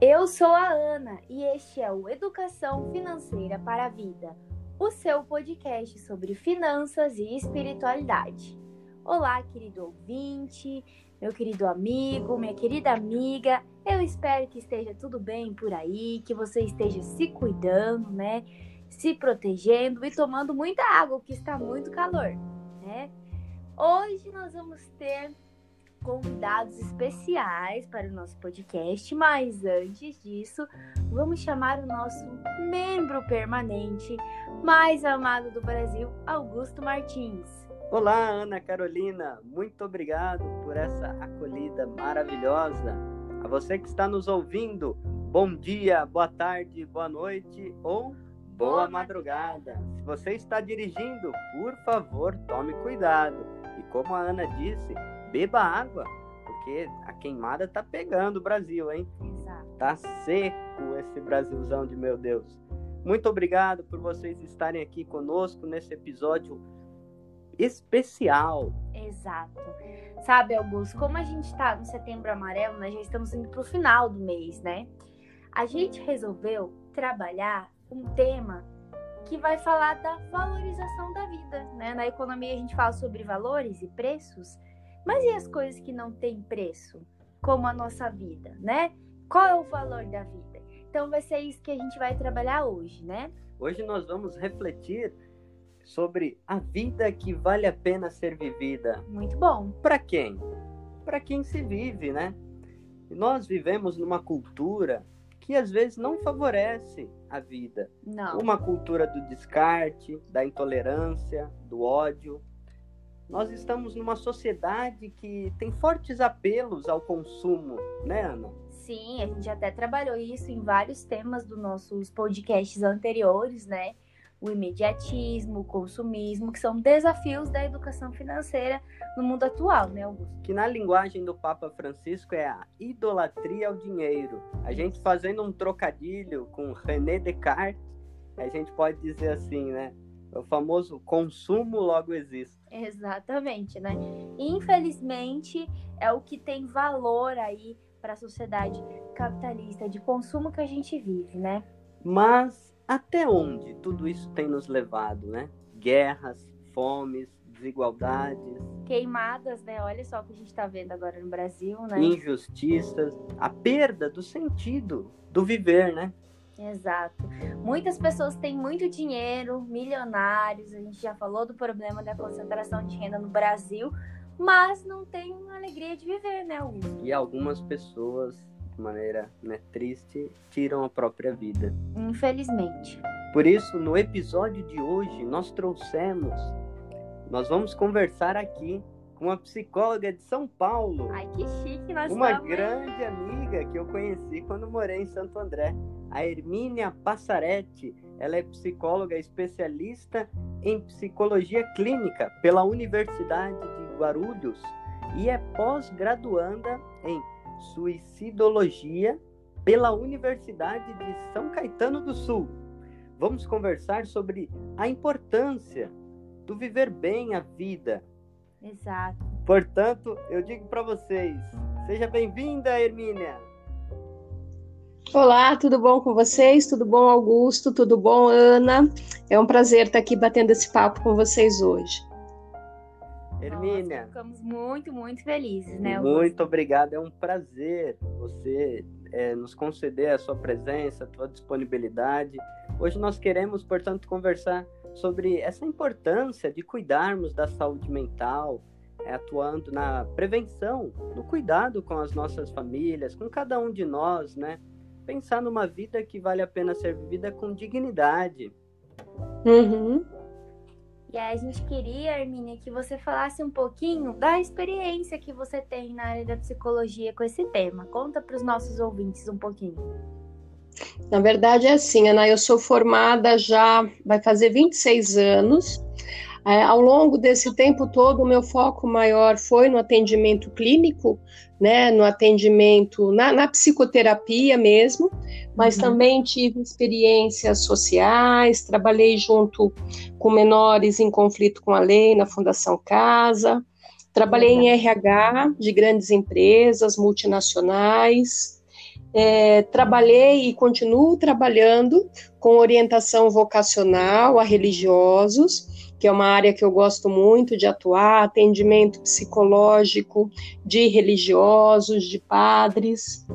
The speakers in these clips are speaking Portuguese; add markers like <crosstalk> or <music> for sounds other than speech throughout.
Eu sou a Ana e este é o Educação Financeira para a Vida, o seu podcast sobre finanças e espiritualidade. Olá, querido ouvinte, meu querido amigo, minha querida amiga. Eu espero que esteja tudo bem por aí, que você esteja se cuidando, né? Se protegendo e tomando muita água, porque está muito calor, né? Hoje nós vamos ter convidados especiais para o nosso podcast, mas antes disso, vamos chamar o nosso membro permanente mais amado do Brasil, Augusto Martins. Olá, Ana Carolina, muito obrigado por essa acolhida maravilhosa. A você que está nos ouvindo, bom dia, boa tarde, boa noite ou boa, madrugada. Se você está dirigindo, por favor, tome cuidado. E como a Ana disse, beba água, porque a queimada tá pegando o Brasil, hein? Exato. Tá seco esse Brasilzão de meu Deus. Muito obrigado por vocês estarem aqui conosco nesse episódio especial. Exato. Sabe, Augusto, como a gente tá no setembro amarelo, nós já estamos indo pro final do mês, né? A gente resolveu trabalhar um tema que vai falar da valorização da vida, né? Na economia a gente fala sobre valores e preços, mas e as coisas que não têm preço, como a nossa vida, né? Qual é o valor da vida? Então vai ser isso que a gente vai trabalhar hoje, né? Hoje nós vamos refletir sobre a vida que vale a pena ser vivida. Muito bom. Para quem? Para quem se vive, né? Nós vivemos numa cultura que às vezes não favorece a vida. Não. Uma cultura do descarte, da intolerância, do ódio, nós estamos numa sociedade que tem fortes apelos ao consumo, né, Ana? Sim, a gente até trabalhou isso em vários temas dos nossos podcasts anteriores, né? O imediatismo, o consumismo, que são desafios da educação financeira no mundo atual, né, Augusto? Que na linguagem do Papa Francisco é a idolatria ao dinheiro. A gente fazendo um trocadilho com René Descartes, a gente pode dizer assim, né? O famoso consumo logo existe. Exatamente, né? Infelizmente, é o que tem valor aí para a sociedade capitalista de consumo que a gente vive, né? Mas até onde tudo isso tem nos levado, né? Guerras, fomes, desigualdades, queimadas, né? Olha só o que a gente está vendo agora no Brasil, né? Injustiças, a perda do sentido do viver, né? Exato. Muitas pessoas têm muito dinheiro, milionários, a gente já falou do problema da concentração de renda no Brasil, mas não tem alegria de viver, né, Augusto? E algumas pessoas, de maneira né, triste, tiram a própria vida. Infelizmente. Por isso, no episódio de hoje, nós trouxemos, nós vamos conversar aqui uma psicóloga de São Paulo. Ai, que chique nós Uma estamos, grande amiga que eu conheci quando morei em Santo André a Hermínia Passaretti. Ela é psicóloga especialista em psicologia clínica pela Universidade de Guarulhos e é pós-graduanda em suicidologia pela Universidade de São Caetano do Sul. Vamos conversar sobre a importância do viver bem a vida. Exato. Portanto, eu digo para vocês, seja bem-vinda, Hermínia. Olá, tudo bom com vocês? Tudo bom, Augusto? Tudo bom, Ana? É um prazer estar aqui batendo esse papo com vocês hoje. Hermínia. Nós ficamos muito, muito felizes, né? Augusto? Muito obrigado, é um prazer você é, nos conceder a sua presença, a sua disponibilidade. Hoje nós queremos, portanto, conversar sobre essa importância de cuidarmos da saúde mental, é, atuando na prevenção, no cuidado com as nossas famílias, com cada um de nós, né? pensar numa vida que vale a pena ser vivida com dignidade. Uhum. E aí a gente queria, Hermínia, que você falasse um pouquinho da experiência que você tem na área da psicologia com esse tema. Conta para os nossos ouvintes um pouquinho. Na verdade é assim, Ana, eu sou formada já, vai fazer 26 anos. É, ao longo desse tempo todo, o meu foco maior foi no atendimento clínico, né, no atendimento, na, na psicoterapia mesmo, mas uhum. também tive experiências sociais, trabalhei junto com menores em conflito com a lei na Fundação Casa, trabalhei uhum. em RH de grandes empresas multinacionais, é, trabalhei e continuo trabalhando com orientação vocacional a religiosos, que é uma área que eu gosto muito de atuar, atendimento psicológico de religiosos, de padres.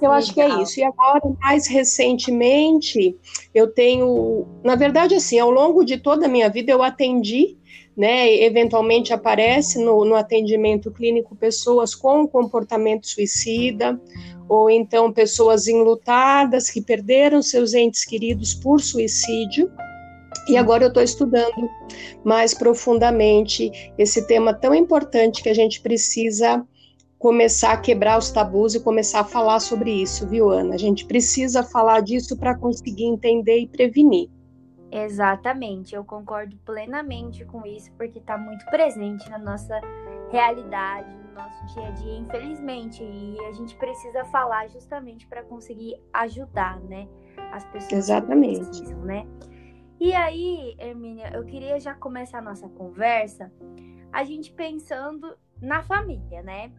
Eu acho que é isso. E agora, mais recentemente, eu tenho, na verdade, assim, ao longo de toda a minha vida, eu atendi né, eventualmente aparece no, no, atendimento clínico pessoas com comportamento suicida, ou então pessoas enlutadas que perderam seus entes queridos por suicídio. E agora eu estou estudando mais profundamente esse tema tão importante que a gente precisa começar a quebrar os tabus e começar a falar sobre isso, viu, Ana? A gente precisa falar disso para conseguir entender e prevenir. Exatamente, eu concordo plenamente com isso, porque está muito presente na nossa realidade, nosso dia a dia, infelizmente, e a gente precisa falar justamente para conseguir ajudar, né, as pessoas Exatamente. que precisam, né? E aí, Hermínia, eu queria já começar a nossa conversa, a gente pensando na família, né?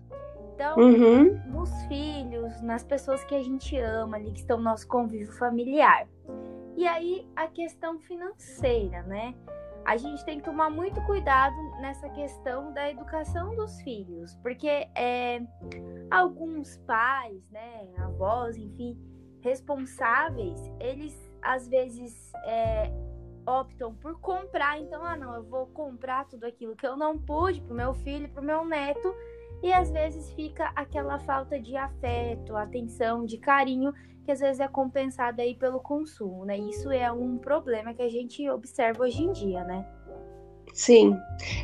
Então, uhum. nos filhos, nas pessoas que a gente ama ali, que estão no nosso convívio familiar. E aí a questão financeira, né? A gente tem que tomar muito cuidado nessa questão da educação dos filhos, porque é, alguns pais, né, avós, enfim, responsáveis, eles às vezes é, optam por comprar, então, ah, não, eu vou comprar tudo aquilo que eu não pude pro meu filho, pro meu neto, e às vezes fica aquela falta de afeto, atenção, de carinho que às vezes é compensada aí pelo consumo, né? Isso é um problema que a gente observa hoje em dia, né? Sim,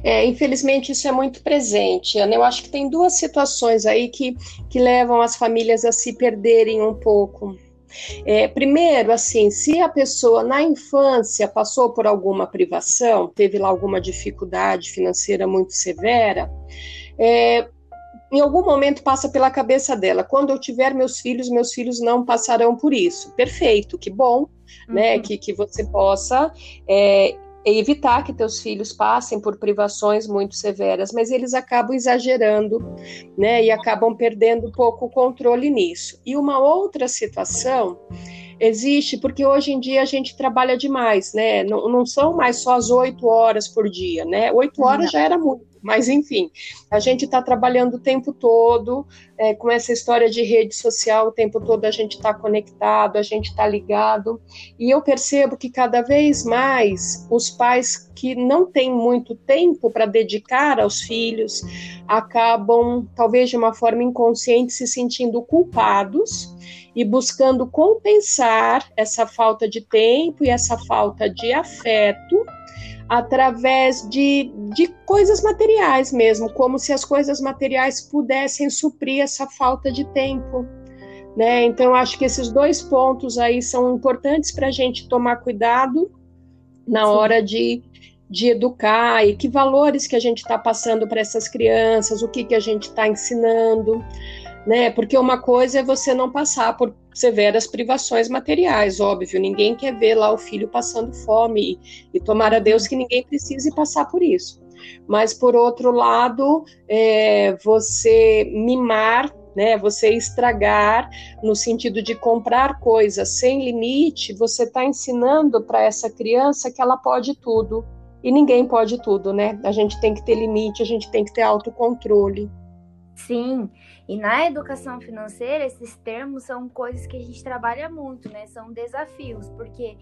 é, infelizmente isso é muito presente, Ana. Eu acho que tem duas situações aí que, que levam as famílias a se perderem um pouco. É, primeiro, assim, se a pessoa na infância passou por alguma privação, teve lá alguma dificuldade financeira muito severa, é, em algum momento passa pela cabeça dela: quando eu tiver meus filhos, meus filhos não passarão por isso. Perfeito, que bom, né, uhum. né? Que, que você possa é, evitar que teus filhos passem por privações muito severas, mas eles acabam exagerando, né? E acabam perdendo um pouco o controle nisso. E uma outra situação existe porque hoje em dia a gente trabalha demais, né? Não, não são mais só as oito horas por dia, né? Oito horas não. já era muito mas, enfim, a gente está trabalhando o tempo todo é, com essa história de rede social, o tempo todo a gente está conectado, a gente está ligado. E eu percebo que cada vez mais os pais que não têm muito tempo para dedicar aos filhos acabam, talvez de uma forma inconsciente, se sentindo culpados e buscando compensar essa falta de tempo e essa falta de afeto através de, de coisas materiais mesmo, como se as coisas materiais pudessem suprir essa falta de tempo. Né? Então, acho que esses dois pontos aí são importantes para a gente tomar cuidado na Sim. hora de, de educar e que valores que a gente está passando para essas crianças, o que, que a gente está ensinando né? Porque uma coisa é você não passar por severas privações materiais, óbvio. Ninguém quer ver lá o filho passando fome e, e tomar a Deus que ninguém precise passar por isso. Mas por outro lado, é, você mimar né, você estragar no sentido de comprar coisas sem limite, você está ensinando para essa criança que ela pode tudo. E ninguém pode tudo, né? A gente tem que ter limite, a gente tem que ter autocontrole. Sim, e na educação financeira, esses termos são coisas que a gente trabalha muito, né? São desafios, porque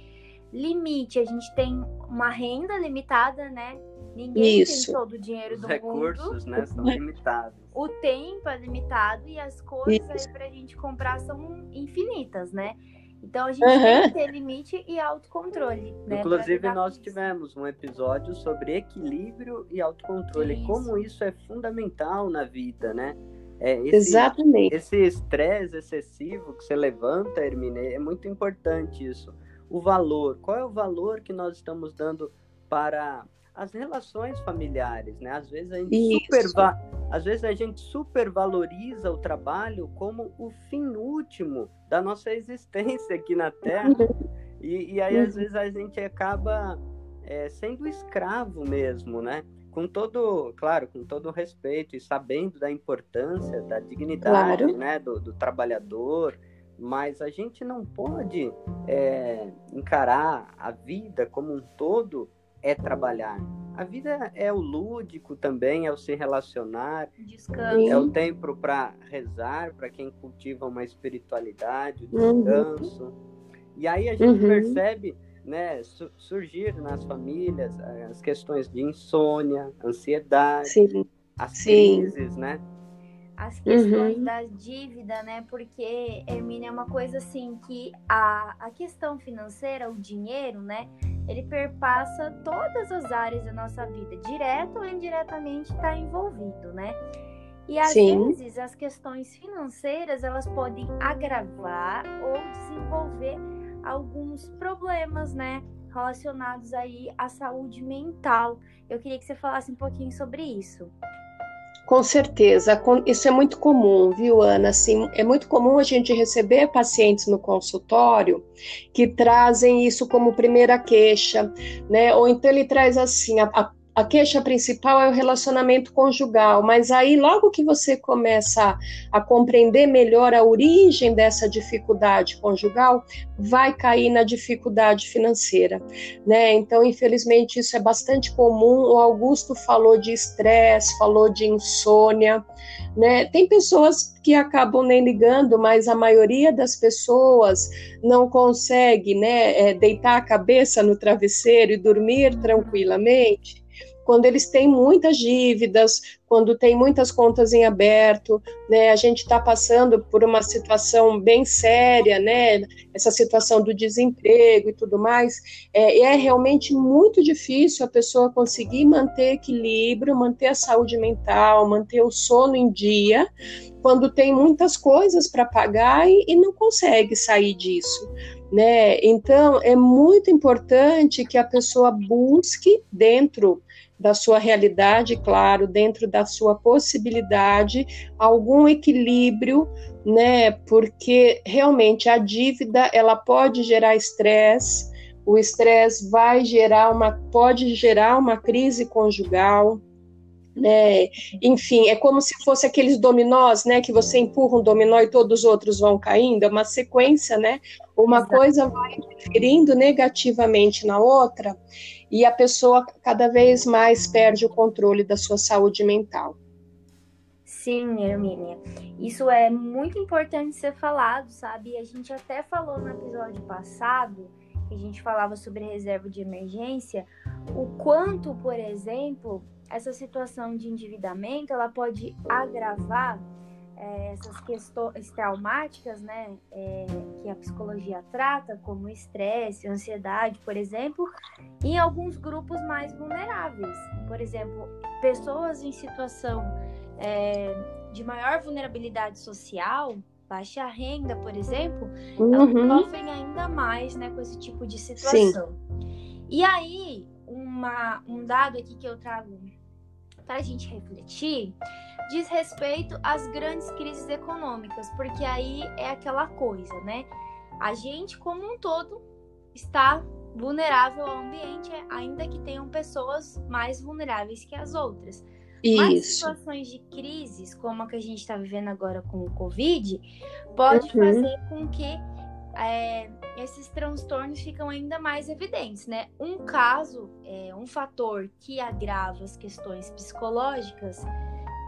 limite, a gente tem uma renda limitada, né? Ninguém Isso. tem todo o dinheiro Os do recursos, mundo. né, são limitados. O tempo é limitado e as coisas aí pra gente comprar são infinitas, né? Então a gente uhum. tem que ter limite e autocontrole. Né, Inclusive, nós tivemos um episódio sobre equilíbrio e autocontrole, isso. como isso é fundamental na vida, né? É, esse, Exatamente. Esse estresse excessivo que você levanta, Hermine, é muito importante isso. O valor, qual é o valor que nós estamos dando para as relações familiares, né? Às vezes a gente super, às vezes a gente supervaloriza o trabalho como o fim último da nossa existência aqui na Terra. E, e aí às vezes a gente acaba é, sendo escravo mesmo, né? Com todo, claro, com todo respeito e sabendo da importância, da dignidade, claro. né, do, do trabalhador, mas a gente não pode é, encarar a vida como um todo é trabalhar. A vida é o lúdico também, é o se relacionar, descanso. é o tempo para rezar, para quem cultiva uma espiritualidade, o uhum. descanso. Uhum. E aí a gente uhum. percebe né, su surgir nas famílias eh, as questões de insônia, ansiedade, Sim. as Sim. crises, né? as questões uhum. da dívida, né? Porque, Hermínia, é uma coisa assim que a, a questão financeira, o dinheiro, né? Ele perpassa todas as áreas da nossa vida, direto ou indiretamente está envolvido, né? E às Sim. vezes as questões financeiras elas podem agravar ou desenvolver alguns problemas, né? Relacionados aí à saúde mental. Eu queria que você falasse um pouquinho sobre isso. Com certeza, isso é muito comum, viu, Ana? Assim, é muito comum a gente receber pacientes no consultório que trazem isso como primeira queixa, né? Ou então ele traz assim, a, a a queixa principal é o relacionamento conjugal, mas aí logo que você começa a compreender melhor a origem dessa dificuldade conjugal, vai cair na dificuldade financeira, né? Então, infelizmente, isso é bastante comum. O Augusto falou de estresse, falou de insônia, né? Tem pessoas que acabam nem ligando, mas a maioria das pessoas não consegue, né, é, deitar a cabeça no travesseiro e dormir tranquilamente quando eles têm muitas dívidas, quando tem muitas contas em aberto, né? A gente está passando por uma situação bem séria, né? Essa situação do desemprego e tudo mais, é, é realmente muito difícil a pessoa conseguir manter equilíbrio, manter a saúde mental, manter o sono em dia, quando tem muitas coisas para pagar e, e não consegue sair disso. Né? Então, é muito importante que a pessoa busque dentro da sua realidade, claro, dentro da sua possibilidade, algum equilíbrio, né? Porque realmente a dívida ela pode gerar estresse, o estresse vai gerar uma pode gerar uma crise conjugal, né? Enfim, é como se fosse aqueles dominós, né? Que você empurra um dominó e todos os outros vão caindo, é uma sequência, né? Uma Exato. coisa vai interferindo negativamente na outra e a pessoa cada vez mais perde o controle da sua saúde mental. Sim, Hermínia. Isso é muito importante ser falado, sabe? A gente até falou no episódio passado, que a gente falava sobre reserva de emergência, o quanto, por exemplo, essa situação de endividamento ela pode agravar é, essas questões traumáticas, né, é, que a psicologia trata, como estresse, ansiedade, por exemplo, em alguns grupos mais vulneráveis. Por exemplo, pessoas em situação é, de maior vulnerabilidade social, baixa renda, por exemplo, uhum. elas sofrem ainda mais, né, com esse tipo de situação. Sim. E aí, uma, um dado aqui que eu trago para a gente refletir diz respeito às grandes crises econômicas, porque aí é aquela coisa, né? A gente, como um todo, está vulnerável ao ambiente, ainda que tenham pessoas mais vulneráveis que as outras. Isso. Mas situações de crises, como a que a gente está vivendo agora com o Covid, pode uhum. fazer com que é, esses transtornos ficam ainda mais evidentes, né? Um caso, é, um fator que agrava as questões psicológicas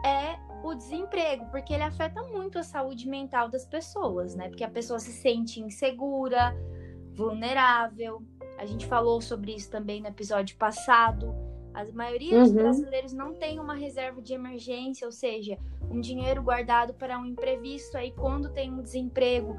é o desemprego, porque ele afeta muito a saúde mental das pessoas, né? Porque a pessoa se sente insegura, vulnerável. A gente falou sobre isso também no episódio passado. A maioria dos uhum. brasileiros não tem uma reserva de emergência, ou seja, um dinheiro guardado para um imprevisto. Aí, quando tem um desemprego,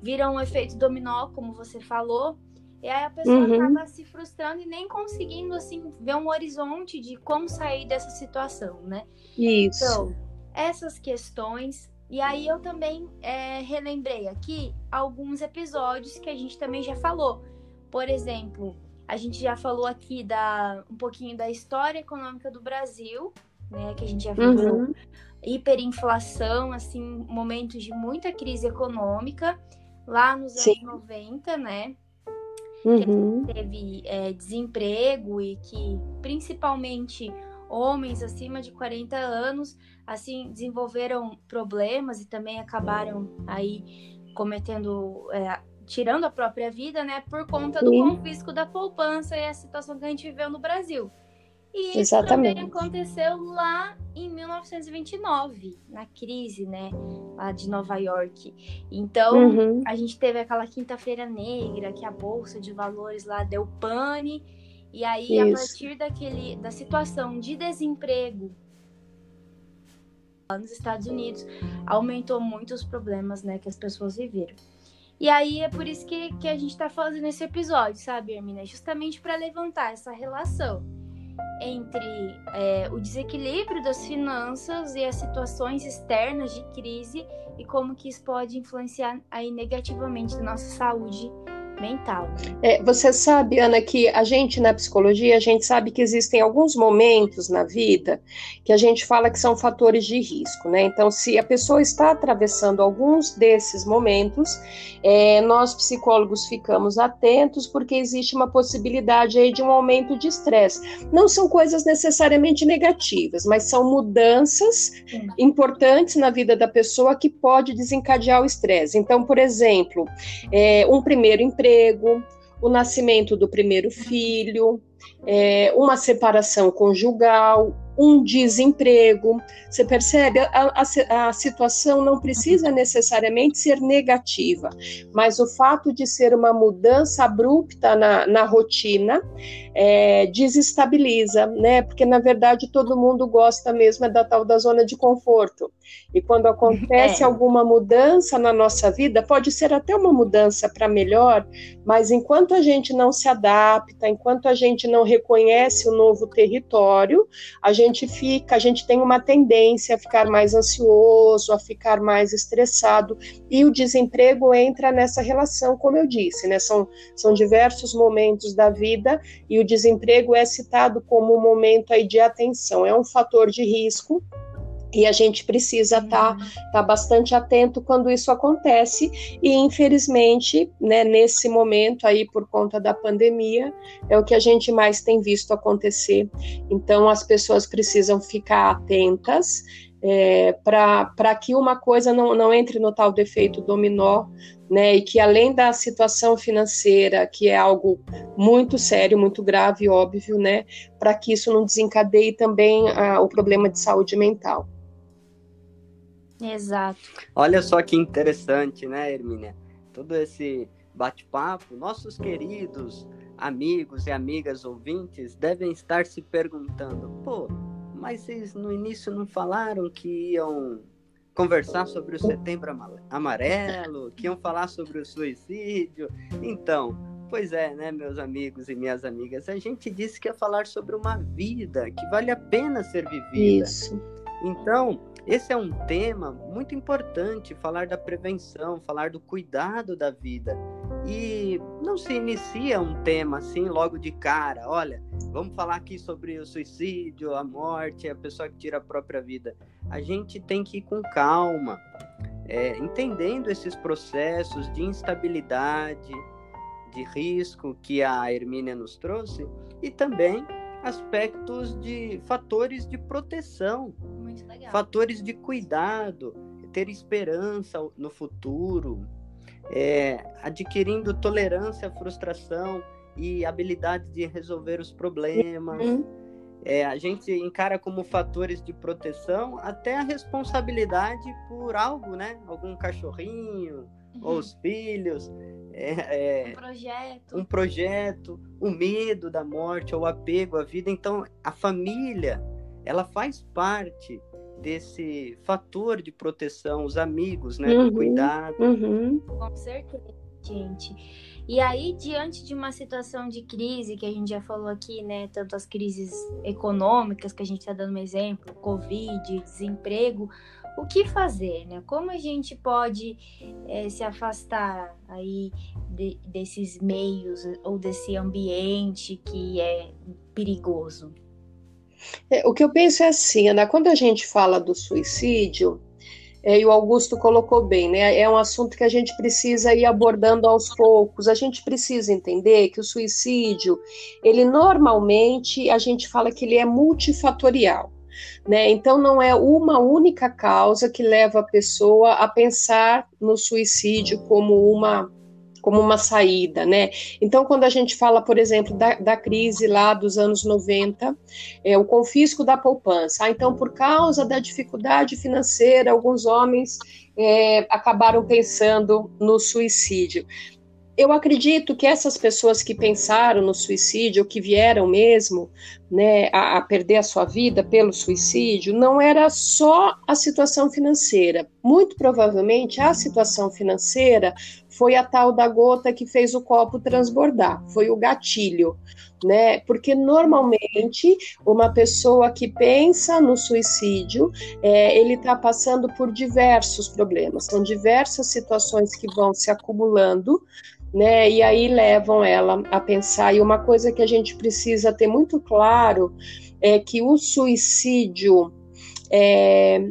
vira um efeito dominó, como você falou. E aí a pessoa uhum. acaba se frustrando e nem conseguindo, assim, ver um horizonte de como sair dessa situação, né? Isso. Então, essas questões. E aí eu também é, relembrei aqui alguns episódios que a gente também já falou. Por exemplo, a gente já falou aqui da um pouquinho da história econômica do Brasil, né? Que a gente já viu uhum. hiperinflação, assim, momentos de muita crise econômica lá nos Sim. anos 90, né? Uhum. Que teve é, desemprego e que principalmente homens acima de 40 anos assim desenvolveram problemas e também acabaram aí cometendo, é, tirando a própria vida, né, por conta do confisco da poupança e a situação que a gente viveu no Brasil. E isso Exatamente. também aconteceu lá em 1929, na crise, né, lá de Nova York. Então, uhum. a gente teve aquela quinta-feira negra, que a bolsa de valores lá deu pane, e aí isso. a partir daquele da situação de desemprego nos Estados Unidos, aumentou muito os problemas, né, que as pessoas viveram. E aí é por isso que, que a gente está fazendo esse episódio, sabe, Hermina? Justamente para levantar essa relação entre é, o desequilíbrio das finanças e as situações externas de crise e como que isso pode influenciar aí negativamente na nossa saúde mental. É, você sabe, Ana, que a gente na psicologia, a gente sabe que existem alguns momentos na vida que a gente fala que são fatores de risco, né? Então, se a pessoa está atravessando alguns desses momentos, é, nós psicólogos ficamos atentos porque existe uma possibilidade aí de um aumento de estresse. Não são coisas necessariamente negativas, mas são mudanças importantes na vida da pessoa que pode desencadear o estresse. Então, por exemplo, é, um primeiro emprego emprego, o nascimento do primeiro filho, é, uma separação conjugal, um desemprego. Você percebe? A, a, a, situação não precisa necessariamente ser negativa, mas o fato de ser uma mudança abrupta na, na rotina é, desestabiliza, né? Porque na verdade todo mundo gosta mesmo é da tal da zona de conforto. E quando acontece é. alguma mudança na nossa vida, pode ser até uma mudança para melhor, mas enquanto a gente não se adapta, enquanto a gente não reconhece o novo território, a gente fica, a gente tem uma tendência a ficar mais ansioso, a ficar mais estressado, e o desemprego entra nessa relação, como eu disse, né? São, são diversos momentos da vida e o desemprego é citado como um momento aí de atenção, é um fator de risco e a gente precisa estar tá, tá bastante atento quando isso acontece. E infelizmente, né, nesse momento aí, por conta da pandemia, é o que a gente mais tem visto acontecer. Então, as pessoas precisam ficar atentas é, para que uma coisa não, não entre no tal defeito dominó, né, e que além da situação financeira, que é algo muito sério, muito grave, óbvio, né, para que isso não desencadeie também a, o problema de saúde mental. Exato. Olha só que interessante, né, Hermínia? Todo esse bate-papo, nossos queridos amigos e amigas ouvintes devem estar se perguntando: pô, mas vocês no início não falaram que iam conversar sobre o setembro amarelo, que iam falar sobre o suicídio? Então, pois é, né, meus amigos e minhas amigas, a gente disse que ia falar sobre uma vida que vale a pena ser vivida. Isso. Então, esse é um tema muito importante, falar da prevenção, falar do cuidado da vida. E não se inicia um tema assim logo de cara. Olha, vamos falar aqui sobre o suicídio, a morte, a pessoa que tira a própria vida. A gente tem que ir com calma, é, entendendo esses processos de instabilidade, de risco que a Hermínia nos trouxe e também aspectos de fatores de proteção muito legal. Fatores de cuidado, ter esperança no futuro, é, adquirindo tolerância à frustração e habilidade de resolver os problemas. Uhum. É, a gente encara como fatores de proteção até a responsabilidade por algo, né? Algum cachorrinho, uhum. ou os filhos. É, é, um projeto. Um projeto, o medo da morte, ou o apego à vida. Então, a família ela faz parte desse fator de proteção, os amigos, né, uhum, do cuidado. Uhum. Com certeza, gente. E aí, diante de uma situação de crise, que a gente já falou aqui, né, tanto as crises econômicas, que a gente está dando um exemplo, Covid, desemprego, o que fazer, né? Como a gente pode é, se afastar aí de, desses meios ou desse ambiente que é perigoso? É, o que eu penso é assim, Ana, quando a gente fala do suicídio, é, e o Augusto colocou bem, né? É um assunto que a gente precisa ir abordando aos poucos. A gente precisa entender que o suicídio, ele normalmente, a gente fala que ele é multifatorial. Né? Então, não é uma única causa que leva a pessoa a pensar no suicídio como uma como uma saída, né? Então, quando a gente fala, por exemplo, da, da crise lá dos anos 90, é, o confisco da poupança. Ah, então, por causa da dificuldade financeira, alguns homens é, acabaram pensando no suicídio eu acredito que essas pessoas que pensaram no suicídio, que vieram mesmo né, a, a, perder a sua vida pelo suicídio, não era só a situação financeira. Muito provavelmente a situação financeira foi a tal da gota que fez o copo transbordar, foi o gatilho. Né? Porque normalmente uma pessoa que pensa no suicídio, é, ele está passando por diversos problemas, são diversas situações que vão se acumulando né? E aí levam ela a pensar. E uma coisa que a gente precisa ter muito claro é que o suicídio é,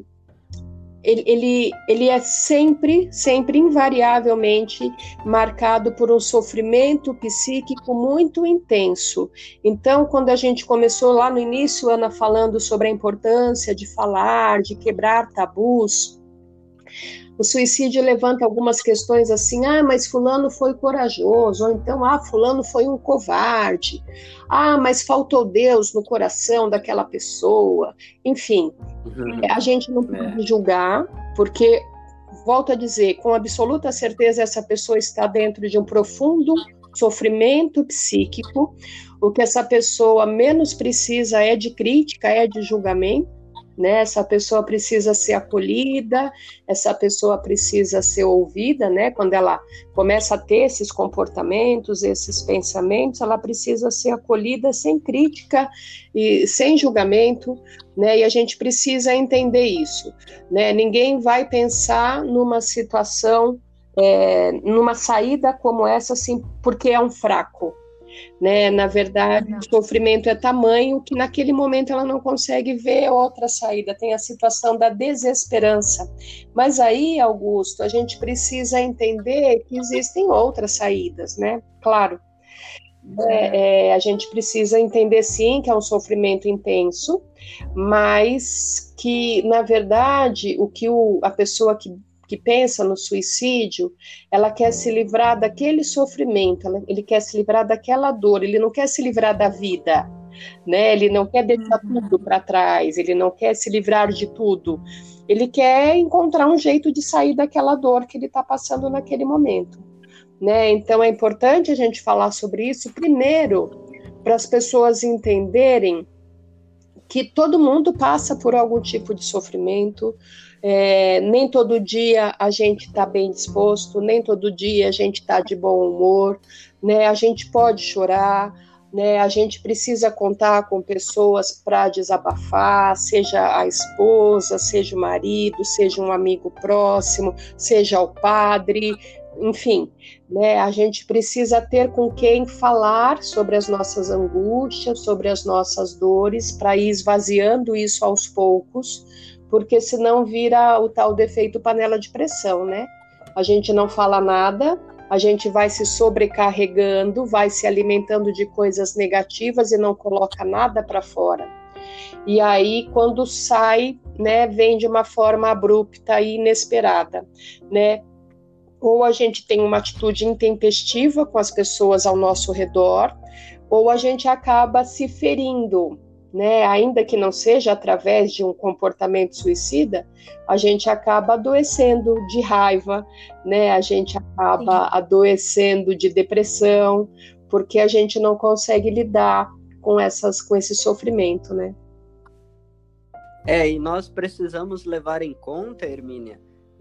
ele, ele, ele é sempre, sempre, invariavelmente marcado por um sofrimento psíquico muito intenso. Então, quando a gente começou lá no início, Ana, falando sobre a importância de falar, de quebrar tabus, o suicídio levanta algumas questões assim: ah, mas Fulano foi corajoso, ou então, ah, Fulano foi um covarde, ah, mas faltou Deus no coração daquela pessoa. Enfim, uhum. a gente não pode é. julgar, porque, volto a dizer, com absoluta certeza, essa pessoa está dentro de um profundo sofrimento psíquico. O que essa pessoa menos precisa é de crítica, é de julgamento né? Essa pessoa precisa ser acolhida, essa pessoa precisa ser ouvida, né? Quando ela começa a ter esses comportamentos, esses pensamentos, ela precisa ser acolhida sem crítica e sem julgamento, né? E a gente precisa entender isso, né? Ninguém vai pensar numa situação, é, numa saída como essa, assim, porque é um fraco, né? Na verdade, o sofrimento é tamanho que naquele momento ela não consegue ver outra saída, tem a situação da desesperança. Mas aí, Augusto, a gente precisa entender que existem outras saídas, né? Claro. É, é, a gente precisa entender sim que é um sofrimento intenso, mas que na verdade o que o, a pessoa que que pensa no suicídio, ela quer se livrar daquele sofrimento, ele quer se livrar daquela dor, ele não quer se livrar da vida, né? Ele não quer deixar uhum. tudo para trás, ele não quer se livrar de tudo. Ele quer encontrar um jeito de sair daquela dor que ele está passando naquele momento, né? Então é importante a gente falar sobre isso primeiro para as pessoas entenderem que todo mundo passa por algum tipo de sofrimento, é, nem todo dia a gente está bem disposto, nem todo dia a gente está de bom humor, né? A gente pode chorar, né? A gente precisa contar com pessoas para desabafar, seja a esposa, seja o marido, seja um amigo próximo, seja o padre, enfim, né? A gente precisa ter com quem falar sobre as nossas angústias, sobre as nossas dores, para ir esvaziando isso aos poucos porque senão vira o tal defeito panela de pressão, né? A gente não fala nada, a gente vai se sobrecarregando, vai se alimentando de coisas negativas e não coloca nada para fora. E aí, quando sai, né, vem de uma forma abrupta e inesperada, né? Ou a gente tem uma atitude intempestiva com as pessoas ao nosso redor, ou a gente acaba se ferindo, né, ainda que não seja através de um comportamento suicida, a gente acaba adoecendo de raiva, né, a gente acaba Sim. adoecendo de depressão, porque a gente não consegue lidar com essas com esse sofrimento, né? É, e nós precisamos levar em conta, Hermínia,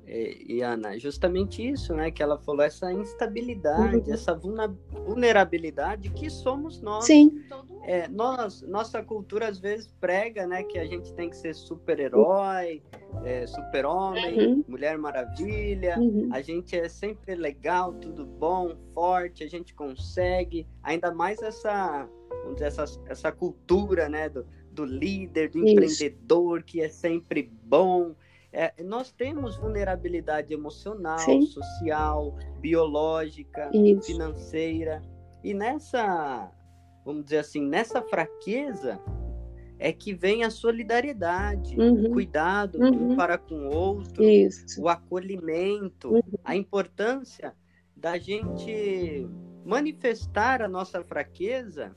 e, e, Ana, justamente isso, né, que ela falou, essa instabilidade, uhum. essa vulnerabilidade que somos nós. Sim. É, nós, nossa cultura às vezes prega, né, que a gente tem que ser super-herói, é, super-homem, uhum. mulher maravilha, uhum. a gente é sempre legal, tudo bom, forte, a gente consegue, ainda mais essa, vamos dizer, essa, essa cultura, né, do, do líder, do isso. empreendedor, que é sempre bom, é, nós temos vulnerabilidade emocional, Sim. social, biológica, Isso. financeira. E nessa, vamos dizer assim, nessa fraqueza, é que vem a solidariedade, uhum. o cuidado uhum. um para com o outro, Isso. o acolhimento, uhum. a importância da gente manifestar a nossa fraqueza,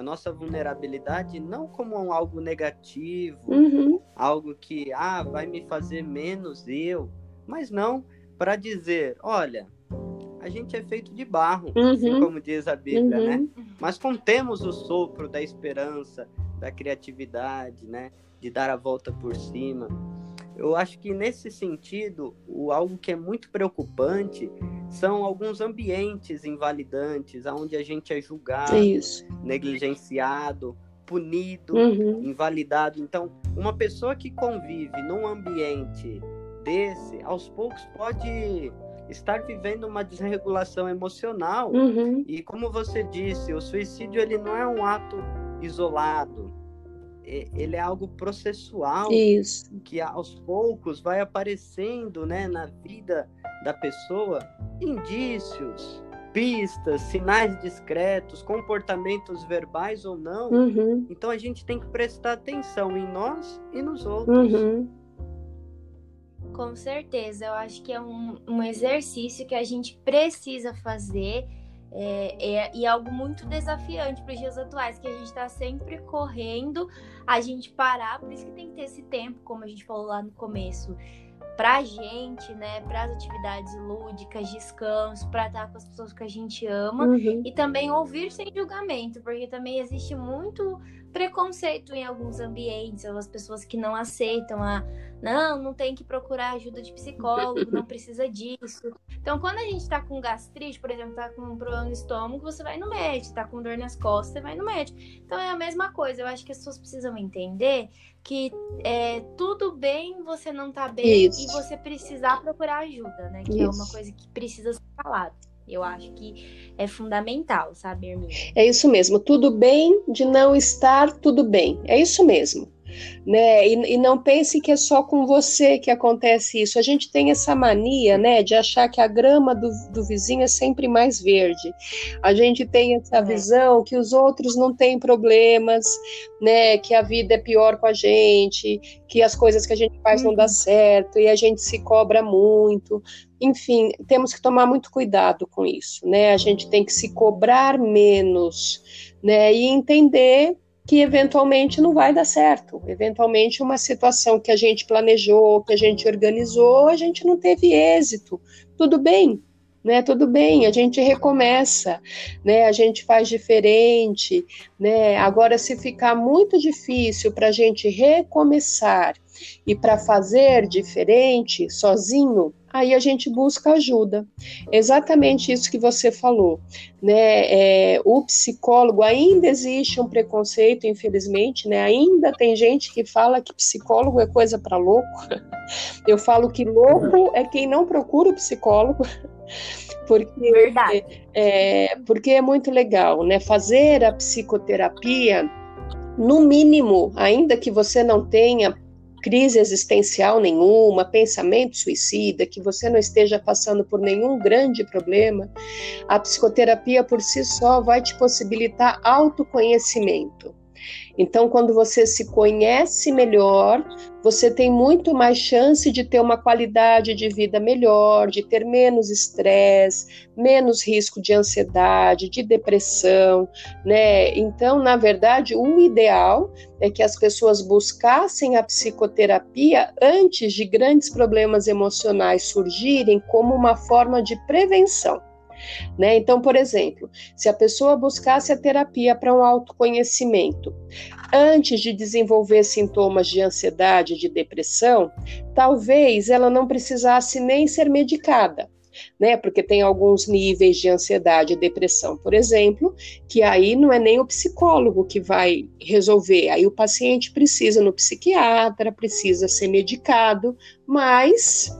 a nossa vulnerabilidade, não como algo negativo, uhum. algo que ah, vai me fazer menos eu, mas não para dizer, olha, a gente é feito de barro, assim uhum. assim como diz a Bíblia, né? uhum. né? Mas contemos o sopro da esperança, da criatividade, né? De dar a volta por cima. Eu acho que nesse sentido, o algo que é muito preocupante são alguns ambientes invalidantes, onde a gente é julgado, Isso. negligenciado, punido, uhum. invalidado. Então, uma pessoa que convive num ambiente desse, aos poucos pode estar vivendo uma desregulação emocional. Uhum. E como você disse, o suicídio ele não é um ato isolado. Ele é algo processual Isso. que aos poucos vai aparecendo, né, na vida da pessoa indícios, pistas, sinais discretos, comportamentos verbais ou não. Uhum. Então a gente tem que prestar atenção em nós e nos outros. Uhum. Com certeza, eu acho que é um, um exercício que a gente precisa fazer é, é, e é algo muito desafiante para os dias atuais, que a gente está sempre correndo, a gente parar, por isso que tem que ter esse tempo, como a gente falou lá no começo, para a gente, né, para as atividades lúdicas, descanso, para estar com as pessoas que a gente ama uhum. e também ouvir sem julgamento, porque também existe muito preconceito em alguns ambientes, as pessoas que não aceitam a não, não tem que procurar ajuda de psicólogo, não precisa disso. Então, quando a gente tá com gastrite, por exemplo, tá com um problema no estômago, você vai no médico, tá com dor nas costas, você vai no médico. Então é a mesma coisa. Eu acho que as pessoas precisam entender que é tudo bem você não tá bem Isso. e você precisar procurar ajuda, né? Que Isso. é uma coisa que precisa ser falada. Eu acho que é fundamental, sabe, Hermínia? É isso mesmo. Tudo bem de não estar tudo bem. É isso mesmo né? E, e, não pense que é só com você que acontece isso. A gente tem essa mania, né, de achar que a grama do, do vizinho é sempre mais verde. A gente tem essa é. visão que os outros não têm problemas, né? Que a vida é pior com a gente, que as coisas que a gente faz uhum. não dá uhum. certo e a gente se cobra muito. Enfim, temos que tomar muito cuidado com isso, né? A gente tem que se cobrar menos, né? E entender que eventualmente não vai dar certo. Eventualmente, uma situação que a gente planejou, que a gente organizou, a gente não teve êxito. Tudo bem, né? Tudo bem, a gente recomeça, né? A gente faz diferente, né? Agora, se ficar muito difícil para a gente recomeçar e para fazer diferente sozinho, aí a gente busca ajuda. Exatamente isso que você falou, né? É, o psicólogo ainda existe um preconceito, infelizmente, né? Ainda tem gente que fala que psicólogo é coisa para louco. Eu falo que louco é quem não procura o psicólogo. Porque, Verdade. É, porque é muito legal, né? Fazer a psicoterapia, no mínimo, ainda que você não tenha crise existencial nenhuma, pensamento suicida, que você não esteja passando por nenhum grande problema, a psicoterapia por si só vai te possibilitar autoconhecimento. Então, quando você se conhece melhor, você tem muito mais chance de ter uma qualidade de vida melhor, de ter menos estresse, menos risco de ansiedade, de depressão, né? Então, na verdade, o ideal é que as pessoas buscassem a psicoterapia antes de grandes problemas emocionais surgirem como uma forma de prevenção. Né? Então, por exemplo, se a pessoa buscasse a terapia para um autoconhecimento antes de desenvolver sintomas de ansiedade, de depressão, talvez ela não precisasse nem ser medicada. Né, porque tem alguns níveis de ansiedade e depressão, por exemplo, que aí não é nem o psicólogo que vai resolver, aí o paciente precisa no psiquiatra, precisa ser medicado, mas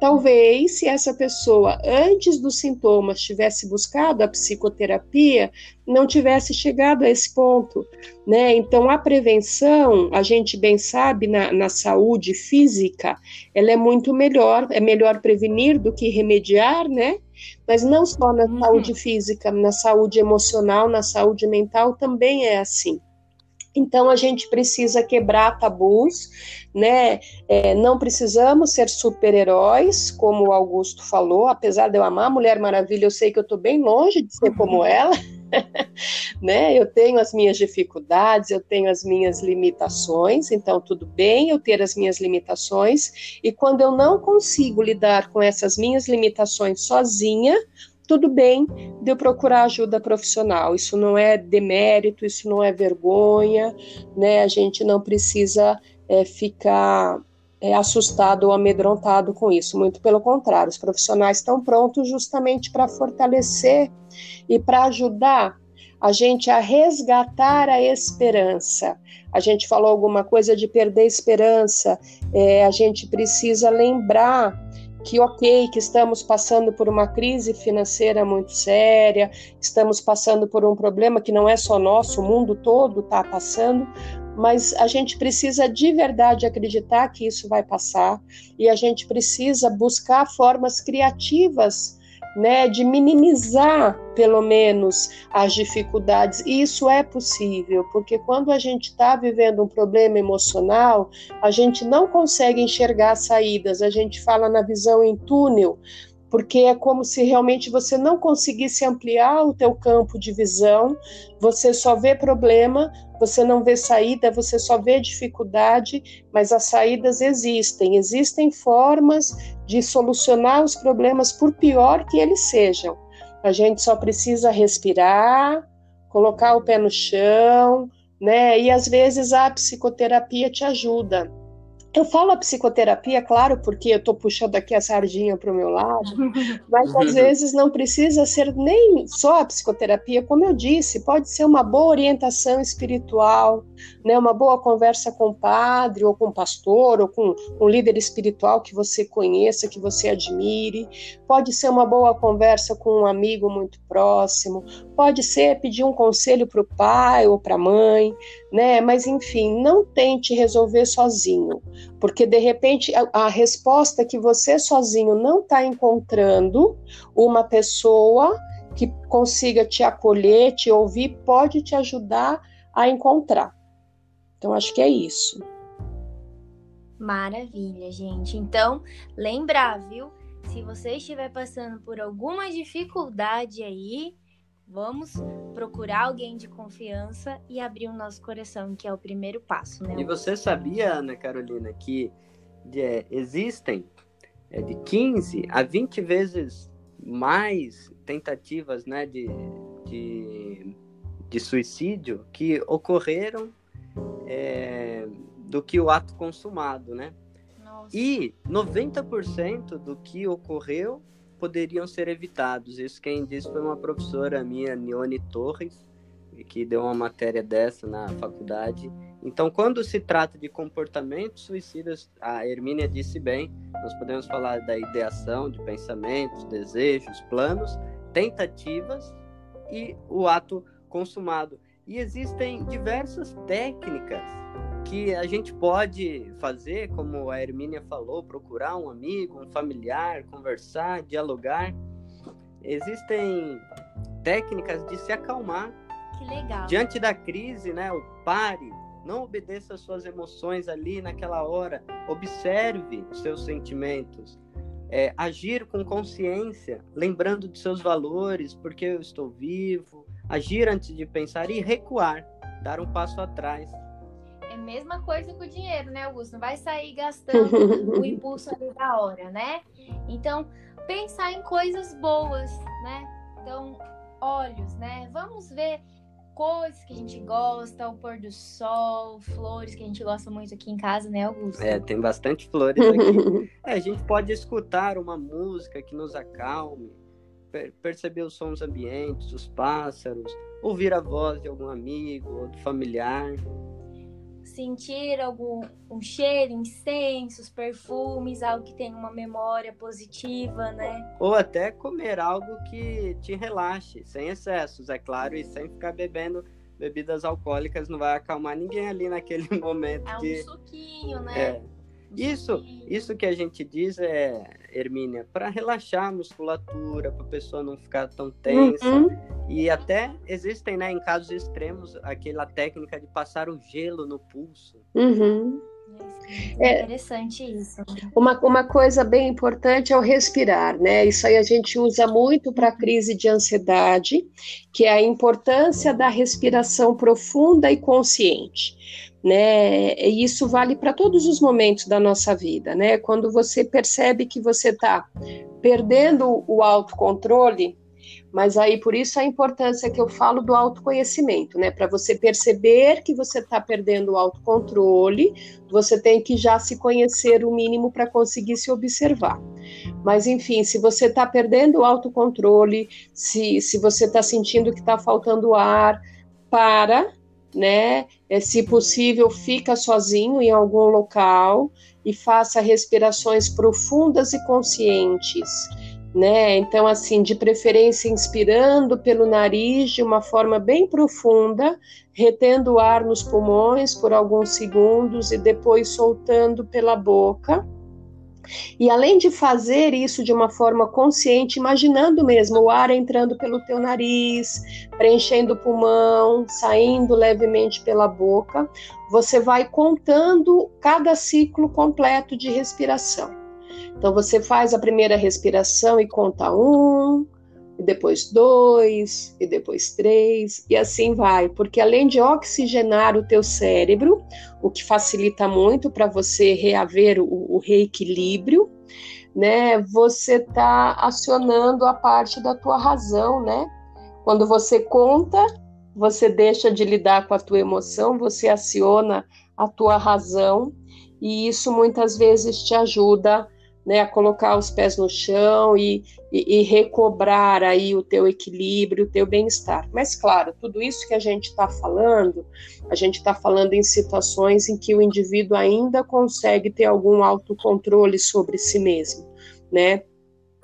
Talvez, se essa pessoa, antes dos sintomas, tivesse buscado a psicoterapia, não tivesse chegado a esse ponto, né? Então, a prevenção, a gente bem sabe, na, na saúde física, ela é muito melhor, é melhor prevenir do que remediar, né? Mas não só na uhum. saúde física, na saúde emocional, na saúde mental também é assim. Então a gente precisa quebrar tabus, né? É, não precisamos ser super-heróis, como o Augusto falou. Apesar de eu amar a Mulher Maravilha, eu sei que eu estou bem longe de ser como ela. <laughs> né? Eu tenho as minhas dificuldades, eu tenho as minhas limitações, então tudo bem eu ter as minhas limitações. E quando eu não consigo lidar com essas minhas limitações sozinha, tudo bem de eu procurar ajuda profissional. Isso não é demérito, isso não é vergonha, né? A gente não precisa é, ficar é, assustado ou amedrontado com isso. Muito pelo contrário, os profissionais estão prontos justamente para fortalecer e para ajudar a gente a resgatar a esperança. A gente falou alguma coisa de perder esperança, é, a gente precisa lembrar que ok, que estamos passando por uma crise financeira muito séria, estamos passando por um problema que não é só nosso, o mundo todo está passando, mas a gente precisa de verdade acreditar que isso vai passar e a gente precisa buscar formas criativas né, de minimizar pelo menos as dificuldades. E isso é possível, porque quando a gente está vivendo um problema emocional, a gente não consegue enxergar saídas, a gente fala na visão em túnel, porque é como se realmente você não conseguisse ampliar o teu campo de visão, você só vê problema, você não vê saída, você só vê dificuldade, mas as saídas existem, existem formas de solucionar os problemas por pior que eles sejam. A gente só precisa respirar, colocar o pé no chão, né? E às vezes a psicoterapia te ajuda. Eu falo a psicoterapia, claro, porque eu estou puxando aqui a sardinha para o meu lado, <laughs> mas às vezes não precisa ser nem só a psicoterapia, como eu disse, pode ser uma boa orientação espiritual, né, uma boa conversa com o padre, ou com o pastor, ou com um líder espiritual que você conheça, que você admire, pode ser uma boa conversa com um amigo muito próximo, pode ser pedir um conselho para o pai ou para a mãe, né? Mas enfim, não tente resolver sozinho, porque de repente a, a resposta que você sozinho não está encontrando, uma pessoa que consiga te acolher, te ouvir, pode te ajudar a encontrar. Então acho que é isso. Maravilha, gente. Então, lembrar, viu? Se você estiver passando por alguma dificuldade aí, Vamos procurar alguém de confiança e abrir o nosso coração, que é o primeiro passo, né? E você sabia, Ana Carolina, que é, existem é, de 15 a 20 vezes mais tentativas né, de, de, de suicídio que ocorreram é, do que o ato consumado, né? Nossa. E 90% do que ocorreu poderiam ser evitados. Isso quem disse foi uma professora minha, Nione Torres, que deu uma matéria dessa na faculdade. Então, quando se trata de comportamentos suicidas, a Hermínia disse bem, nós podemos falar da ideação de pensamentos, desejos, planos, tentativas e o ato consumado. E existem diversas técnicas que a gente pode fazer, como a Hermínia falou, procurar um amigo, um familiar, conversar, dialogar. Existem técnicas de se acalmar. Que legal. Diante da crise, né? O pare, não obedeça às suas emoções ali naquela hora. Observe os seus sentimentos. É, agir com consciência, lembrando de seus valores, porque eu estou vivo. Agir antes de pensar e recuar, dar um passo atrás. É a mesma coisa com o dinheiro, né, Augusto? Não vai sair gastando o <laughs> impulso ali da hora, né? Então, pensar em coisas boas, né? Então, olhos, né? Vamos ver coisas que a gente gosta, o pôr do sol, flores que a gente gosta muito aqui em casa, né, Augusto? É, tem bastante flores aqui. <laughs> é, a gente pode escutar uma música que nos acalme, per perceber os sons ambientes, os pássaros, ouvir a voz de algum amigo ou de familiar sentir algum um cheiro, incensos, perfumes, algo que tenha uma memória positiva, né? Ou até comer algo que te relaxe, sem excessos, é claro, e sem ficar bebendo bebidas alcoólicas, não vai acalmar ninguém ali naquele <laughs> momento. É um de... suquinho, né? É. Isso, isso que a gente diz é, Hermínia, para relaxar a musculatura, para a pessoa não ficar tão tensa. Uhum. E até existem, né, em casos extremos, aquela técnica de passar o gelo no pulso. Uhum. É interessante isso. Uma, uma coisa bem importante é o respirar, né? Isso aí a gente usa muito para crise de ansiedade, que é a importância da respiração profunda e consciente. Né? E isso vale para todos os momentos da nossa vida, né? Quando você percebe que você está perdendo o autocontrole, mas aí por isso a importância que eu falo do autoconhecimento, né? Para você perceber que você está perdendo o autocontrole, você tem que já se conhecer o mínimo para conseguir se observar. Mas enfim, se você está perdendo o autocontrole, se, se você está sentindo que está faltando ar, para, né? É, se possível, fica sozinho em algum local e faça respirações profundas e conscientes né? Então, assim, de preferência inspirando pelo nariz de uma forma bem profunda, retendo o ar nos pulmões por alguns segundos e depois soltando pela boca. E além de fazer isso de uma forma consciente, imaginando mesmo o ar entrando pelo teu nariz, preenchendo o pulmão, saindo levemente pela boca, você vai contando cada ciclo completo de respiração. Então você faz a primeira respiração e conta um, e depois dois, e depois três, e assim vai, porque além de oxigenar o teu cérebro, o que facilita muito para você reaver o, o reequilíbrio, né? Você está acionando a parte da tua razão, né? Quando você conta, você deixa de lidar com a tua emoção, você aciona a tua razão, e isso muitas vezes te ajuda né, a colocar os pés no chão e, e, e recobrar aí o teu equilíbrio, o teu bem-estar. Mas claro, tudo isso que a gente está falando, a gente está falando em situações em que o indivíduo ainda consegue ter algum autocontrole sobre si mesmo, né?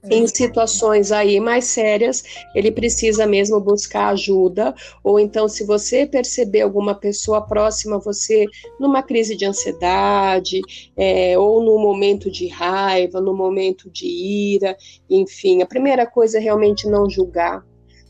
Em situações aí mais sérias, ele precisa mesmo buscar ajuda, ou então se você perceber alguma pessoa próxima a você numa crise de ansiedade, é, ou no momento de raiva, no momento de ira, enfim, a primeira coisa é realmente não julgar,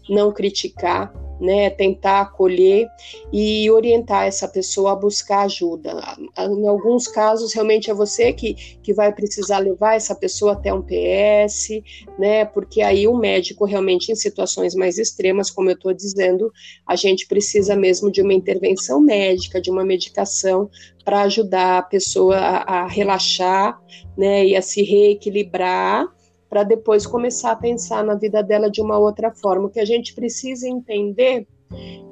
não criticar, né, tentar acolher e orientar essa pessoa a buscar ajuda. Em alguns casos, realmente é você que, que vai precisar levar essa pessoa até um PS, né, porque aí o médico realmente em situações mais extremas, como eu estou dizendo, a gente precisa mesmo de uma intervenção médica, de uma medicação para ajudar a pessoa a, a relaxar, né, e a se reequilibrar para depois começar a pensar na vida dela de uma outra forma. O que a gente precisa entender,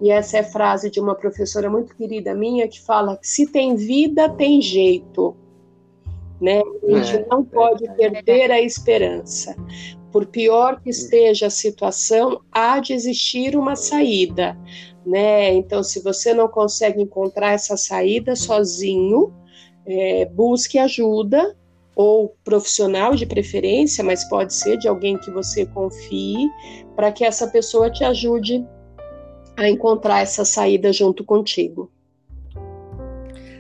e essa é frase de uma professora muito querida minha, que fala que se tem vida, tem jeito. Né? A gente é, não pode perder a esperança. Por pior que esteja a situação, há de existir uma saída. Né? Então, se você não consegue encontrar essa saída sozinho, é, busque ajuda, ou profissional de preferência, mas pode ser de alguém que você confie, para que essa pessoa te ajude a encontrar essa saída junto contigo.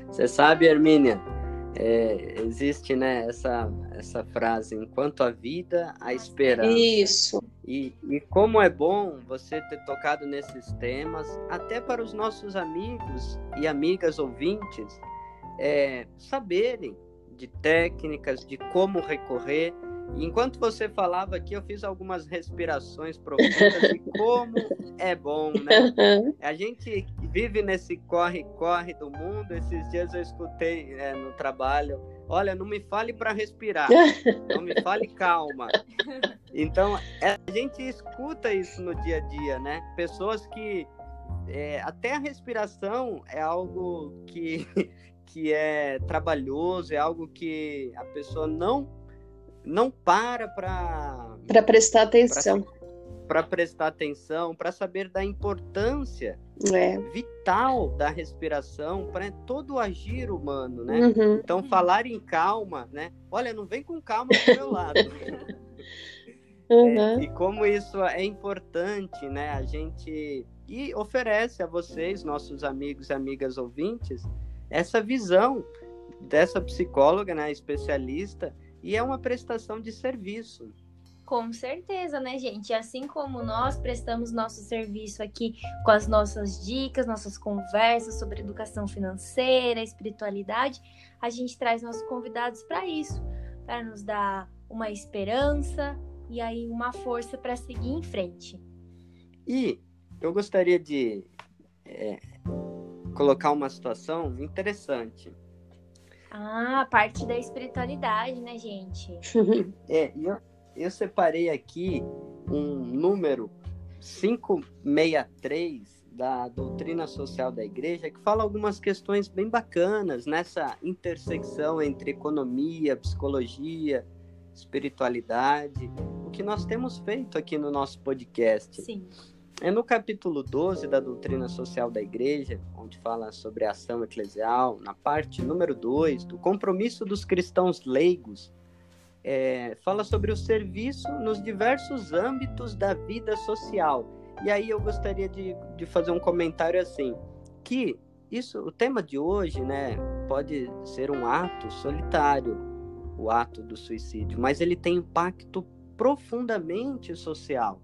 Você sabe, Hermínia, é, existe né, essa, essa frase, enquanto a vida, a esperança. Isso. E, e como é bom você ter tocado nesses temas, até para os nossos amigos e amigas ouvintes, é, saberem de técnicas, de como recorrer. E enquanto você falava aqui, eu fiz algumas respirações profundas e como é bom, né? <laughs> A gente vive nesse corre-corre do mundo. Esses dias eu escutei é, no trabalho: olha, não me fale para respirar, não me fale calma. <laughs> Então, é, a gente escuta isso no dia a dia, né? Pessoas que é, até a respiração é algo que que é trabalhoso, é algo que a pessoa não não para para para prestar atenção. Para prestar atenção, para saber da importância é. vital da respiração para todo o agir humano, né? Uhum. Então, falar em calma, né? Olha, não vem com calma do meu lado. <laughs> uhum. é, e como isso é importante, né? A gente e oferece a vocês, nossos amigos e amigas ouvintes, essa visão dessa psicóloga, né, especialista, e é uma prestação de serviço. Com certeza, né, gente? Assim como nós prestamos nosso serviço aqui com as nossas dicas, nossas conversas sobre educação financeira, espiritualidade, a gente traz nossos convidados para isso, para nos dar uma esperança e aí uma força para seguir em frente. E eu gostaria de é, colocar uma situação interessante. Ah, parte da espiritualidade, né, gente? <laughs> é, eu, eu separei aqui um número 563 da doutrina social da igreja que fala algumas questões bem bacanas nessa intersecção entre economia, psicologia, espiritualidade, o que nós temos feito aqui no nosso podcast. Sim. É no capítulo 12 da doutrina social da igreja, onde fala sobre a ação eclesial, na parte número 2, do compromisso dos cristãos leigos, é, fala sobre o serviço nos diversos âmbitos da vida social. E aí eu gostaria de, de fazer um comentário assim, que isso, o tema de hoje, né, pode ser um ato solitário, o ato do suicídio, mas ele tem impacto profundamente social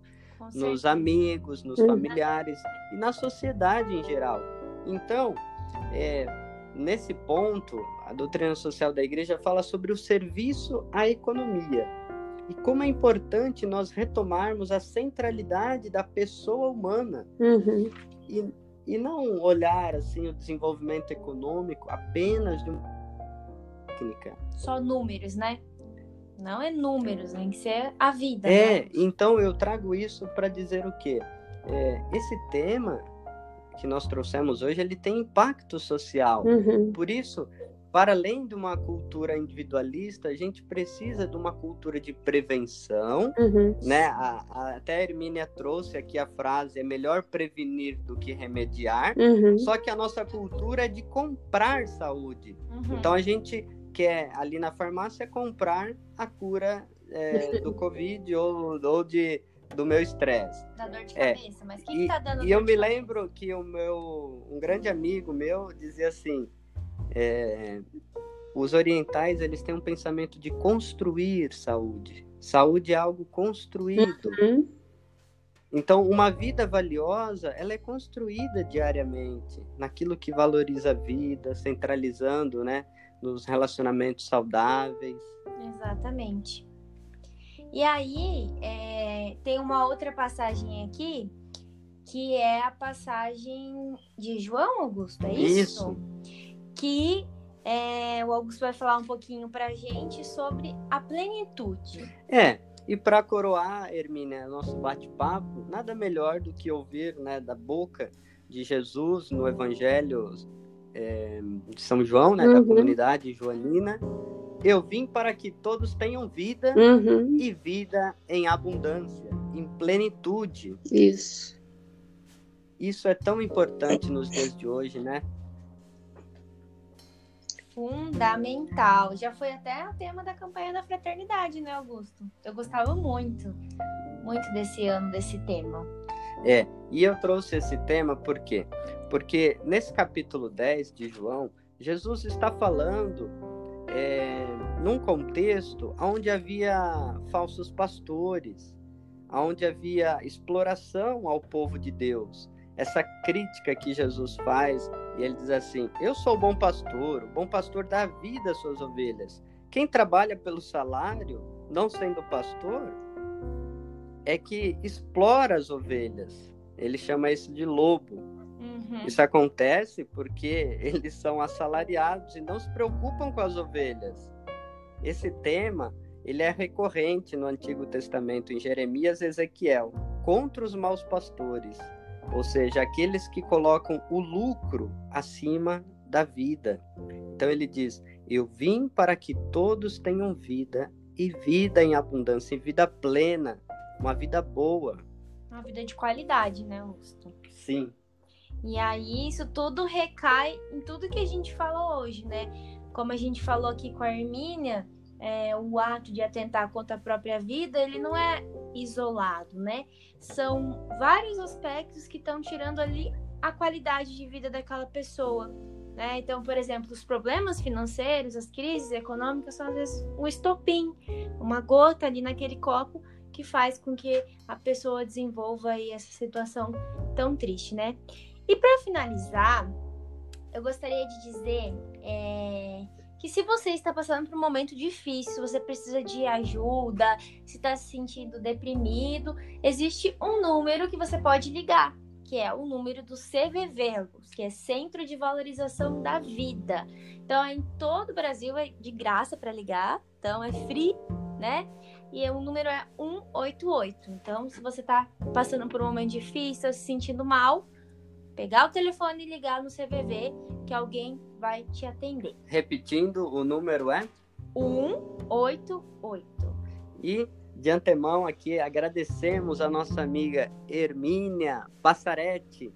nos amigos, nos uhum. familiares e na sociedade em geral. Então, é, nesse ponto, a doutrina social da igreja fala sobre o serviço à economia e como é importante nós retomarmos a centralidade da pessoa humana uhum. e, e não olhar assim o desenvolvimento econômico apenas de uma técnica. Só números, né? Não é números, tem que ser a vida. É, né? então eu trago isso para dizer o quê? É, esse tema que nós trouxemos hoje, ele tem impacto social. Uhum. Por isso, para além de uma cultura individualista, a gente precisa de uma cultura de prevenção, uhum. né? A, a, até a Hermínia trouxe aqui a frase: é melhor prevenir do que remediar. Uhum. Só que a nossa cultura é de comprar saúde. Uhum. Então a gente quer ali na farmácia comprar a cura é, <laughs> do Covid ou, ou de, do meu estresse. Da dor de é, cabeça, mas quem e, tá dando E eu me lembro que o meu, um grande amigo meu dizia assim, é, os orientais eles têm um pensamento de construir saúde. Saúde é algo construído. Uhum. Então, uma vida valiosa, ela é construída diariamente naquilo que valoriza a vida, centralizando, né, nos relacionamentos saudáveis. Exatamente. E aí, é, tem uma outra passagem aqui, que é a passagem de João Augusto, é isso? Isso. Que é, o Augusto vai falar um pouquinho pra gente sobre a plenitude. É, e para coroar, Hermínia, nosso bate-papo, nada melhor do que ouvir né, da boca de Jesus no Evangelho é, de São João, né, uhum. da comunidade joanina. Eu vim para que todos tenham vida uhum. e vida em abundância, em plenitude. Isso. Isso é tão importante nos dias de hoje, né? Fundamental. Já foi até o tema da campanha da fraternidade, né, Augusto? Eu gostava muito, muito desse ano, desse tema. É, e eu trouxe esse tema por quê? Porque nesse capítulo 10 de João, Jesus está falando é, num contexto onde havia falsos pastores, onde havia exploração ao povo de Deus. Essa crítica que Jesus faz, e ele diz assim: Eu sou o bom pastor, o bom pastor dá vida às suas ovelhas. Quem trabalha pelo salário, não sendo pastor, é que explora as ovelhas. Ele chama isso de lobo. Uhum. Isso acontece porque <laughs> eles são assalariados e não se preocupam com as ovelhas. Esse tema ele é recorrente no Antigo Testamento, em Jeremias e Ezequiel, contra os maus pastores, ou seja, aqueles que colocam o lucro acima da vida. Então ele diz: Eu vim para que todos tenham vida e vida em abundância, e vida plena, uma vida boa. Uma vida de qualidade, né, Augusto? Sim. E aí isso tudo recai em tudo que a gente fala hoje, né? Como a gente falou aqui com a Hermínia, é, o ato de atentar contra a própria vida, ele não é isolado, né? São vários aspectos que estão tirando ali a qualidade de vida daquela pessoa. Né? Então, por exemplo, os problemas financeiros, as crises econômicas são às vezes um estopim, uma gota ali naquele copo que faz com que a pessoa desenvolva aí essa situação tão triste, né? E para finalizar, eu gostaria de dizer é, que se você está passando por um momento difícil, você precisa de ajuda, se está se sentindo deprimido, existe um número que você pode ligar, que é o número do CVV, que é Centro de Valorização da Vida. Então, em todo o Brasil é de graça para ligar, então é free, né? E o número é 188. Então, se você está passando por um momento difícil, se sentindo mal, pegar o telefone e ligar no CVV que alguém vai te atender. Repetindo, o número é 188. E de antemão aqui agradecemos a nossa amiga Hermínia Passaretti,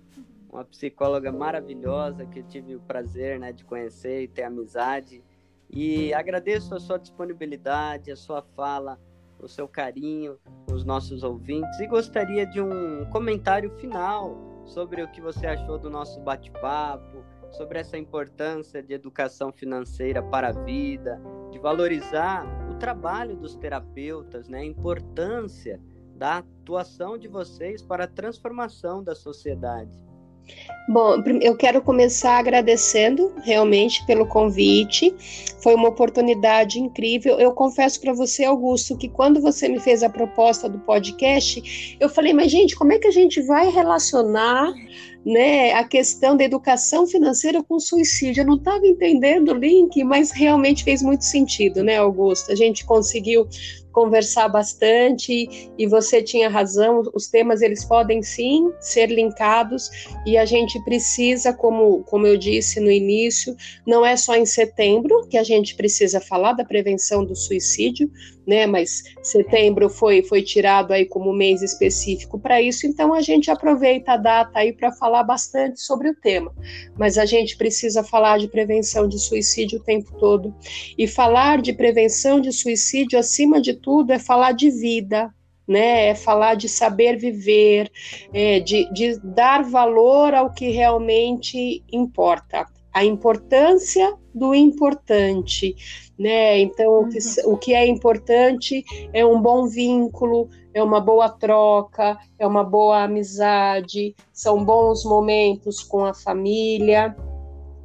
uma psicóloga maravilhosa que eu tive o prazer né, de conhecer e ter amizade. E agradeço a sua disponibilidade, a sua fala, o seu carinho, os nossos ouvintes e gostaria de um comentário final sobre o que você achou do nosso bate-papo, sobre essa importância de educação financeira para a vida, de valorizar o trabalho dos terapeutas, né? a importância da atuação de vocês para a transformação da sociedade. Bom, eu quero começar agradecendo realmente pelo convite. Foi uma oportunidade incrível. Eu confesso para você, Augusto, que quando você me fez a proposta do podcast, eu falei, mas gente, como é que a gente vai relacionar né, a questão da educação financeira com suicídio. Eu não estava entendendo o link, mas realmente fez muito sentido, né, Augusto? A gente conseguiu conversar bastante e você tinha razão, os temas eles podem sim ser linkados e a gente precisa, como, como eu disse no início, não é só em setembro que a gente precisa falar da prevenção do suicídio, né? Mas setembro foi, foi tirado aí como mês específico para isso, então a gente aproveita a data aí para falar bastante sobre o tema. Mas a gente precisa falar de prevenção de suicídio o tempo todo. E falar de prevenção de suicídio, acima de tudo, é falar de vida, né? É falar de saber viver, é, de, de dar valor ao que realmente importa a importância do importante, né? Então, o que, uhum. o que é importante é um bom vínculo, é uma boa troca, é uma boa amizade, são bons momentos com a família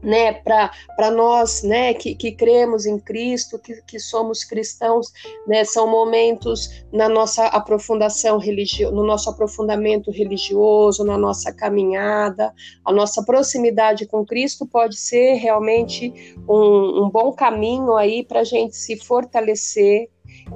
né, para nós, né, que, que cremos em Cristo, que, que somos cristãos, né, são momentos na nossa aprofundação religiosa, no nosso aprofundamento religioso, na nossa caminhada, a nossa proximidade com Cristo pode ser realmente um, um bom caminho aí para a gente se fortalecer.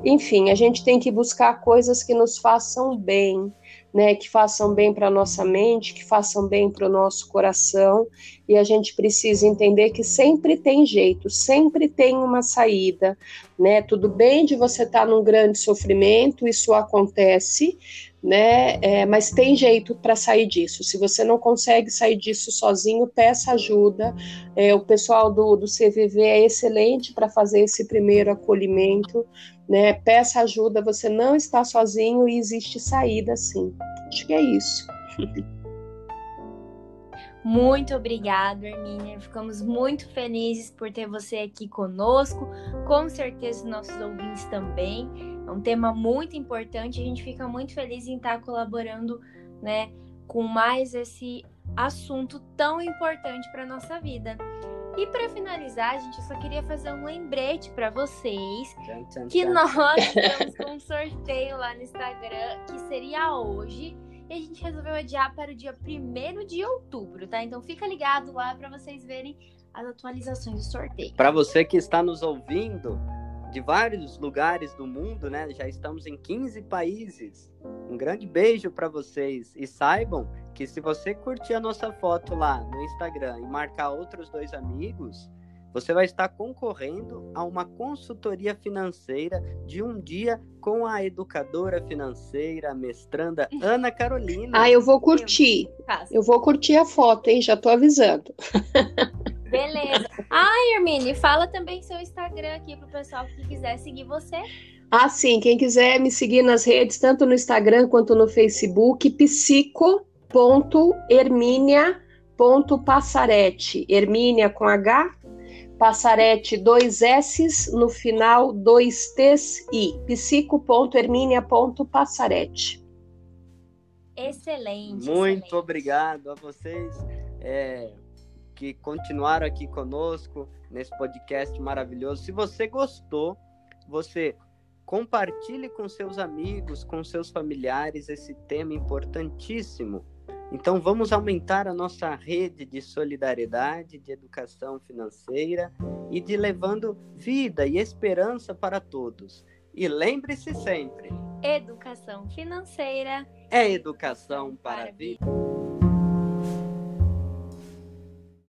Enfim, a gente tem que buscar coisas que nos façam bem, né, que façam bem para nossa mente, que façam bem para o nosso coração, e a gente precisa entender que sempre tem jeito, sempre tem uma saída, né? Tudo bem de você estar tá num grande sofrimento, isso acontece, né? É, mas tem jeito para sair disso. Se você não consegue sair disso sozinho, peça ajuda. É, o pessoal do, do CVV é excelente para fazer esse primeiro acolhimento, né? Peça ajuda, você não está sozinho e existe saída sim. Acho que é isso. <laughs> Muito obrigada, Hermínia. Ficamos muito felizes por ter você aqui conosco. Com certeza, nossos ouvintes também. É um tema muito importante. A gente fica muito feliz em estar colaborando, né, com mais esse assunto tão importante para nossa vida. E para finalizar, gente, eu só queria fazer um lembrete para vocês que nós <laughs> com um sorteio lá no Instagram que seria hoje e a gente resolveu adiar para o dia 1 de outubro, tá? Então fica ligado lá para vocês verem as atualizações do sorteio. Para você que está nos ouvindo de vários lugares do mundo, né? Já estamos em 15 países. Um grande beijo para vocês e saibam que se você curtir a nossa foto lá no Instagram e marcar outros dois amigos, você vai estar concorrendo a uma consultoria financeira de um dia com a educadora financeira, mestranda Ana Carolina. Ah, eu vou curtir. Eu vou curtir a foto, hein? Já tô avisando. Beleza. Ah, Hermine, fala também seu Instagram aqui pro pessoal que quiser seguir você. Ah, sim. Quem quiser me seguir nas redes, tanto no Instagram quanto no Facebook, psico.herminia.passarete. Hermínia com H, Passarete, dois S no final, dois T's e psico.herminia.passarete. Excelente. Muito excelente. obrigado a vocês é, que continuaram aqui conosco nesse podcast maravilhoso. Se você gostou, você compartilhe com seus amigos, com seus familiares esse tema importantíssimo. Então, vamos aumentar a nossa rede de solidariedade, de educação financeira e de levando vida e esperança para todos. E lembre-se sempre: Educação financeira é educação para a vida.